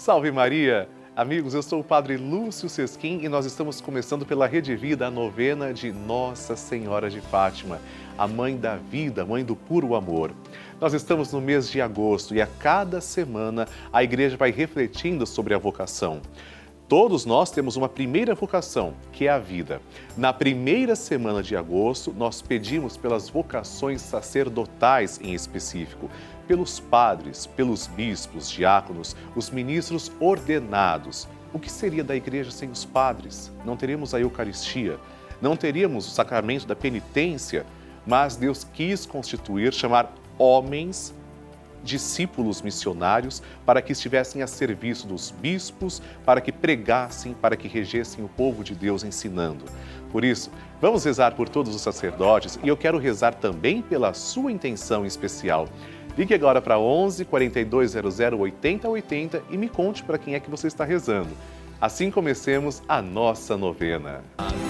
Salve Maria! Amigos, eu sou o Padre Lúcio Sesquim e nós estamos começando pela Rede Vida a novena de Nossa Senhora de Fátima, a mãe da vida, mãe do puro amor. Nós estamos no mês de agosto e a cada semana a igreja vai refletindo sobre a vocação. Todos nós temos uma primeira vocação, que é a vida. Na primeira semana de agosto, nós pedimos pelas vocações sacerdotais em específico, pelos padres, pelos bispos, diáconos, os ministros ordenados. O que seria da igreja sem os padres? Não teríamos a Eucaristia, não teríamos o sacramento da penitência, mas Deus quis constituir, chamar homens discípulos missionários para que estivessem a serviço dos bispos, para que pregassem, para que regessem o povo de Deus ensinando. Por isso, vamos rezar por todos os sacerdotes e eu quero rezar também pela sua intenção especial. Ligue agora para 11 4200 8080 e me conte para quem é que você está rezando. Assim comecemos a nossa novena. Amém.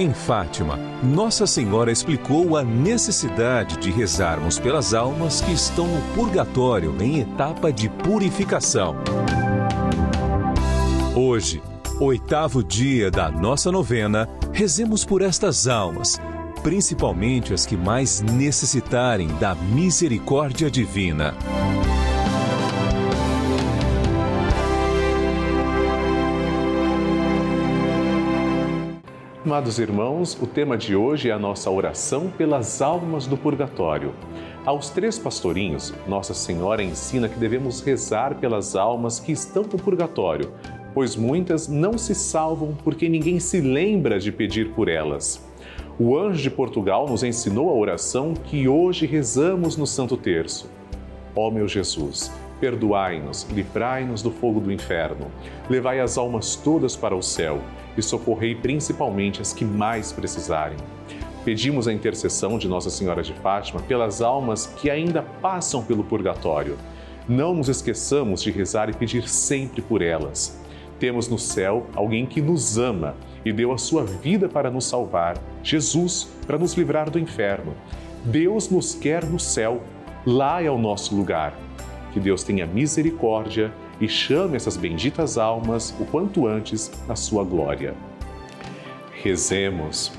Em Fátima, Nossa Senhora explicou a necessidade de rezarmos pelas almas que estão no purgatório em etapa de purificação. Hoje, oitavo dia da nossa novena, rezemos por estas almas, principalmente as que mais necessitarem da misericórdia divina. Amados irmãos, o tema de hoje é a nossa oração pelas almas do purgatório. Aos três pastorinhos, Nossa Senhora ensina que devemos rezar pelas almas que estão no purgatório, pois muitas não se salvam porque ninguém se lembra de pedir por elas. O anjo de Portugal nos ensinou a oração que hoje rezamos no Santo Terço. Ó meu Jesus, perdoai-nos, livrai-nos do fogo do inferno, levai as almas todas para o céu e socorrei principalmente as que mais precisarem. Pedimos a intercessão de Nossa Senhora de Fátima pelas almas que ainda passam pelo purgatório. Não nos esqueçamos de rezar e pedir sempre por elas. Temos no céu alguém que nos ama e deu a sua vida para nos salvar, Jesus, para nos livrar do inferno. Deus nos quer no céu, lá é o nosso lugar. Que Deus tenha misericórdia e chame essas benditas almas o quanto antes à sua glória. Rezemos.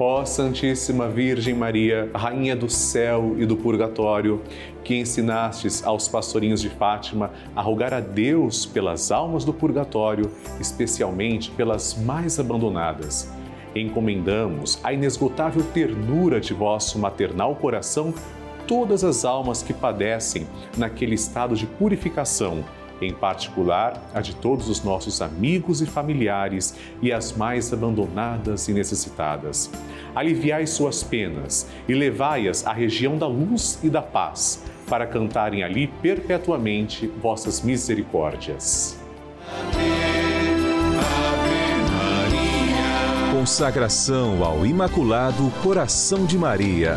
Ó Santíssima Virgem Maria, Rainha do céu e do purgatório, que ensinastes aos pastorinhos de Fátima a rogar a Deus pelas almas do purgatório, especialmente pelas mais abandonadas. Encomendamos à inesgotável ternura de vosso maternal coração todas as almas que padecem naquele estado de purificação em particular a de todos os nossos amigos e familiares e as mais abandonadas e necessitadas. Aliviai suas penas e levai-as à região da luz e da paz, para cantarem ali perpetuamente vossas misericórdias. Consagração ao Imaculado Coração de Maria.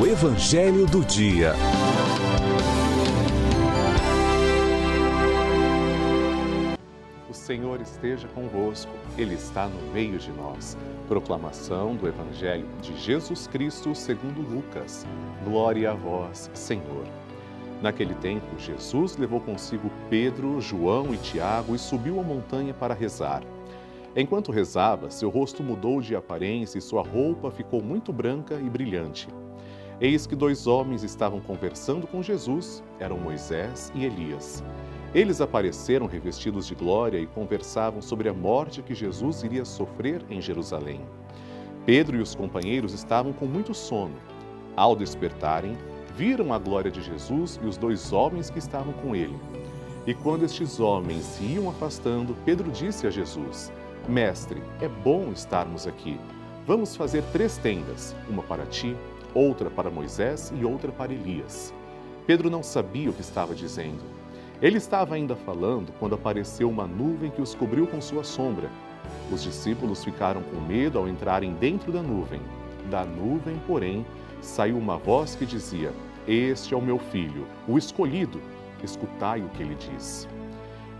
O Evangelho do Dia. O Senhor esteja convosco, Ele está no meio de nós. Proclamação do Evangelho de Jesus Cristo segundo Lucas. Glória a vós, Senhor. Naquele tempo, Jesus levou consigo Pedro, João e Tiago e subiu a montanha para rezar. Enquanto rezava, seu rosto mudou de aparência e sua roupa ficou muito branca e brilhante. Eis que dois homens estavam conversando com Jesus, eram Moisés e Elias. Eles apareceram revestidos de glória e conversavam sobre a morte que Jesus iria sofrer em Jerusalém. Pedro e os companheiros estavam com muito sono. Ao despertarem, viram a glória de Jesus e os dois homens que estavam com ele. E quando estes homens se iam afastando, Pedro disse a Jesus: Mestre, é bom estarmos aqui. Vamos fazer três tendas: uma para ti, outra para Moisés e outra para Elias. Pedro não sabia o que estava dizendo. Ele estava ainda falando quando apareceu uma nuvem que os cobriu com sua sombra. Os discípulos ficaram com medo ao entrarem dentro da nuvem. Da nuvem, porém, saiu uma voz que dizia: Este é o meu filho, o escolhido, escutai o que ele diz.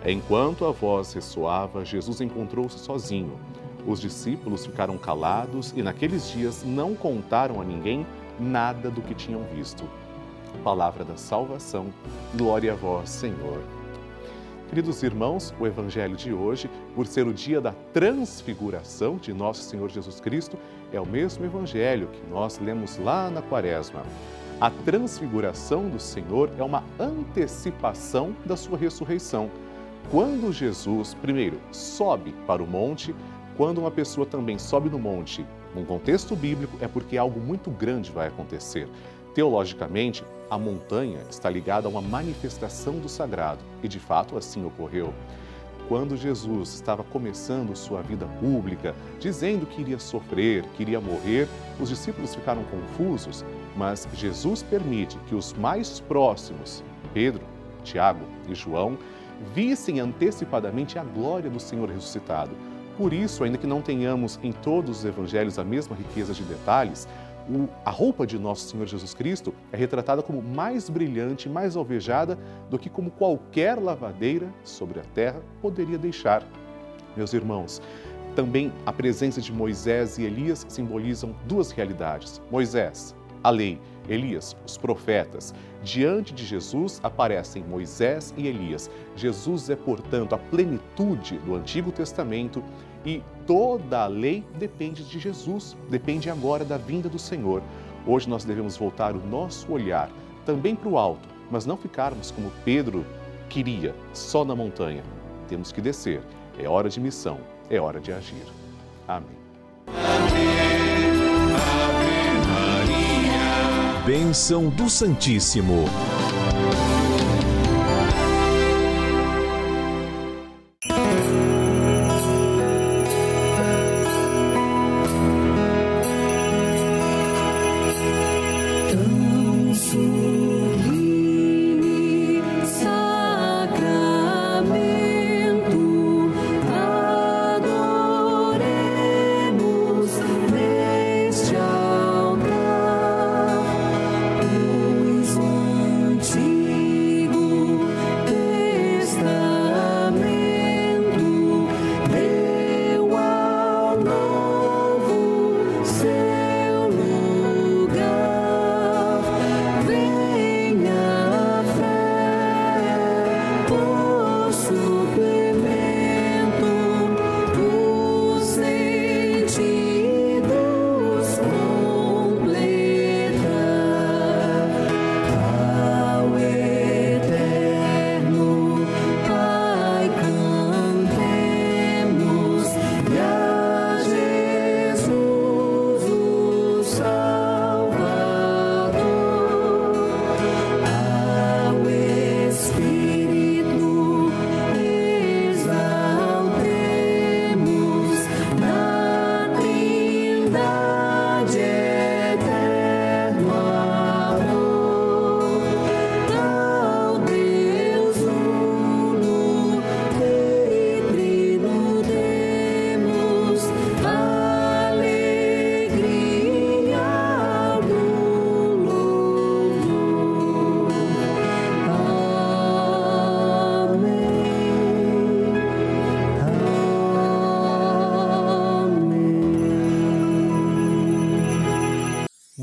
Enquanto a voz ressoava, Jesus encontrou-se sozinho. Os discípulos ficaram calados e naqueles dias não contaram a ninguém nada do que tinham visto. Palavra da salvação, glória a vós, Senhor. Queridos irmãos, o Evangelho de hoje, por ser o dia da transfiguração de nosso Senhor Jesus Cristo, é o mesmo Evangelho que nós lemos lá na Quaresma. A transfiguração do Senhor é uma antecipação da sua ressurreição. Quando Jesus, primeiro, sobe para o monte, quando uma pessoa também sobe no monte, num contexto bíblico, é porque algo muito grande vai acontecer. Teologicamente, a montanha está ligada a uma manifestação do sagrado, e de fato assim ocorreu. Quando Jesus estava começando sua vida pública, dizendo que iria sofrer, que iria morrer, os discípulos ficaram confusos, mas Jesus permite que os mais próximos, Pedro, Tiago e João, vissem antecipadamente a glória do Senhor ressuscitado. Por isso, ainda que não tenhamos em todos os evangelhos a mesma riqueza de detalhes, a roupa de nosso Senhor Jesus Cristo é retratada como mais brilhante, mais alvejada do que como qualquer lavadeira sobre a terra poderia deixar. Meus irmãos, também a presença de Moisés e Elias simbolizam duas realidades. Moisés, a lei, Elias, os profetas. Diante de Jesus aparecem Moisés e Elias. Jesus é, portanto, a plenitude do Antigo Testamento e toda a lei depende de Jesus, depende agora da vinda do Senhor. Hoje nós devemos voltar o nosso olhar também para o alto, mas não ficarmos como Pedro queria, só na montanha. Temos que descer. É hora de missão, é hora de agir. Amém. Ave, Ave Maria. Bênção do Santíssimo.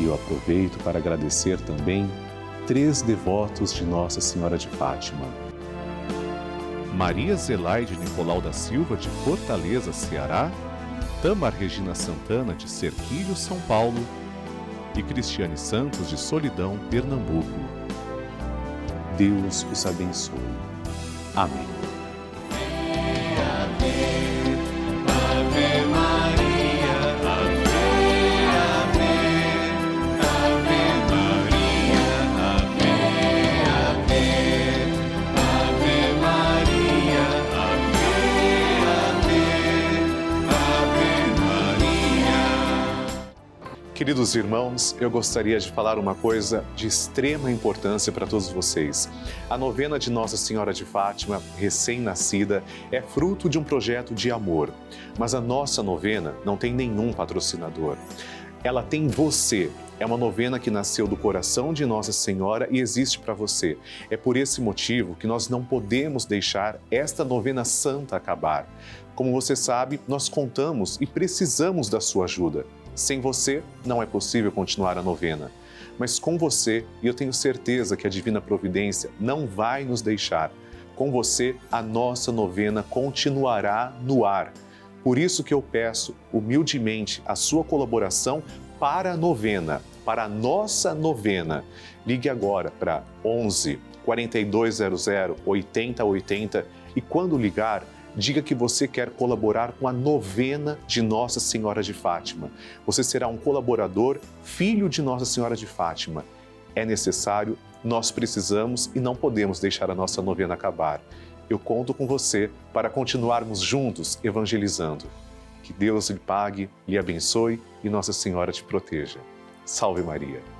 E eu aproveito para agradecer também três devotos de Nossa Senhora de Fátima. Maria Zelaide Nicolau da Silva, de Fortaleza, Ceará Tamar Regina Santana, de Serquilho, São Paulo, e Cristiane Santos, de Solidão, Pernambuco. Deus os abençoe. Amém. Queridos irmãos, eu gostaria de falar uma coisa de extrema importância para todos vocês. A novena de Nossa Senhora de Fátima, recém-nascida, é fruto de um projeto de amor. Mas a nossa novena não tem nenhum patrocinador. Ela tem você. É uma novena que nasceu do coração de Nossa Senhora e existe para você. É por esse motivo que nós não podemos deixar esta novena santa acabar. Como você sabe, nós contamos e precisamos da sua ajuda. Sem você, não é possível continuar a novena. Mas com você, e eu tenho certeza que a Divina Providência não vai nos deixar, com você, a nossa novena continuará no ar. Por isso que eu peço humildemente a sua colaboração para a novena, para a nossa novena. Ligue agora para 11 4200 8080 e quando ligar, diga que você quer colaborar com a novena de Nossa Senhora de Fátima. Você será um colaborador, filho de Nossa Senhora de Fátima. É necessário, nós precisamos e não podemos deixar a nossa novena acabar. Eu conto com você para continuarmos juntos evangelizando. Que Deus lhe pague, lhe abençoe e Nossa Senhora te proteja. Salve Maria.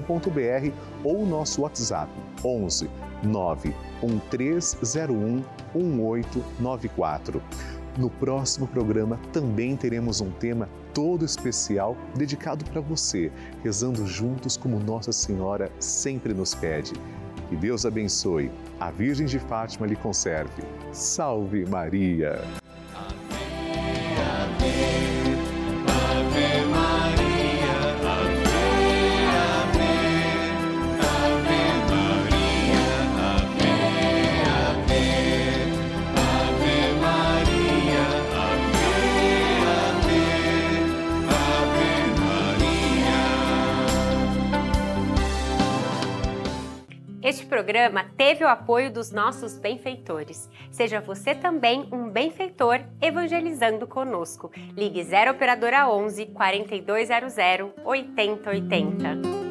www.radiocultura.com.br ou o nosso WhatsApp 11 91301 1894. No próximo programa também teremos um tema todo especial dedicado para você, rezando juntos como Nossa Senhora sempre nos pede. Que Deus abençoe, a Virgem de Fátima lhe conserve. Salve Maria! Programa teve o apoio dos nossos benfeitores. Seja você também um benfeitor evangelizando conosco. Ligue 0 operadora 11 4200 8080.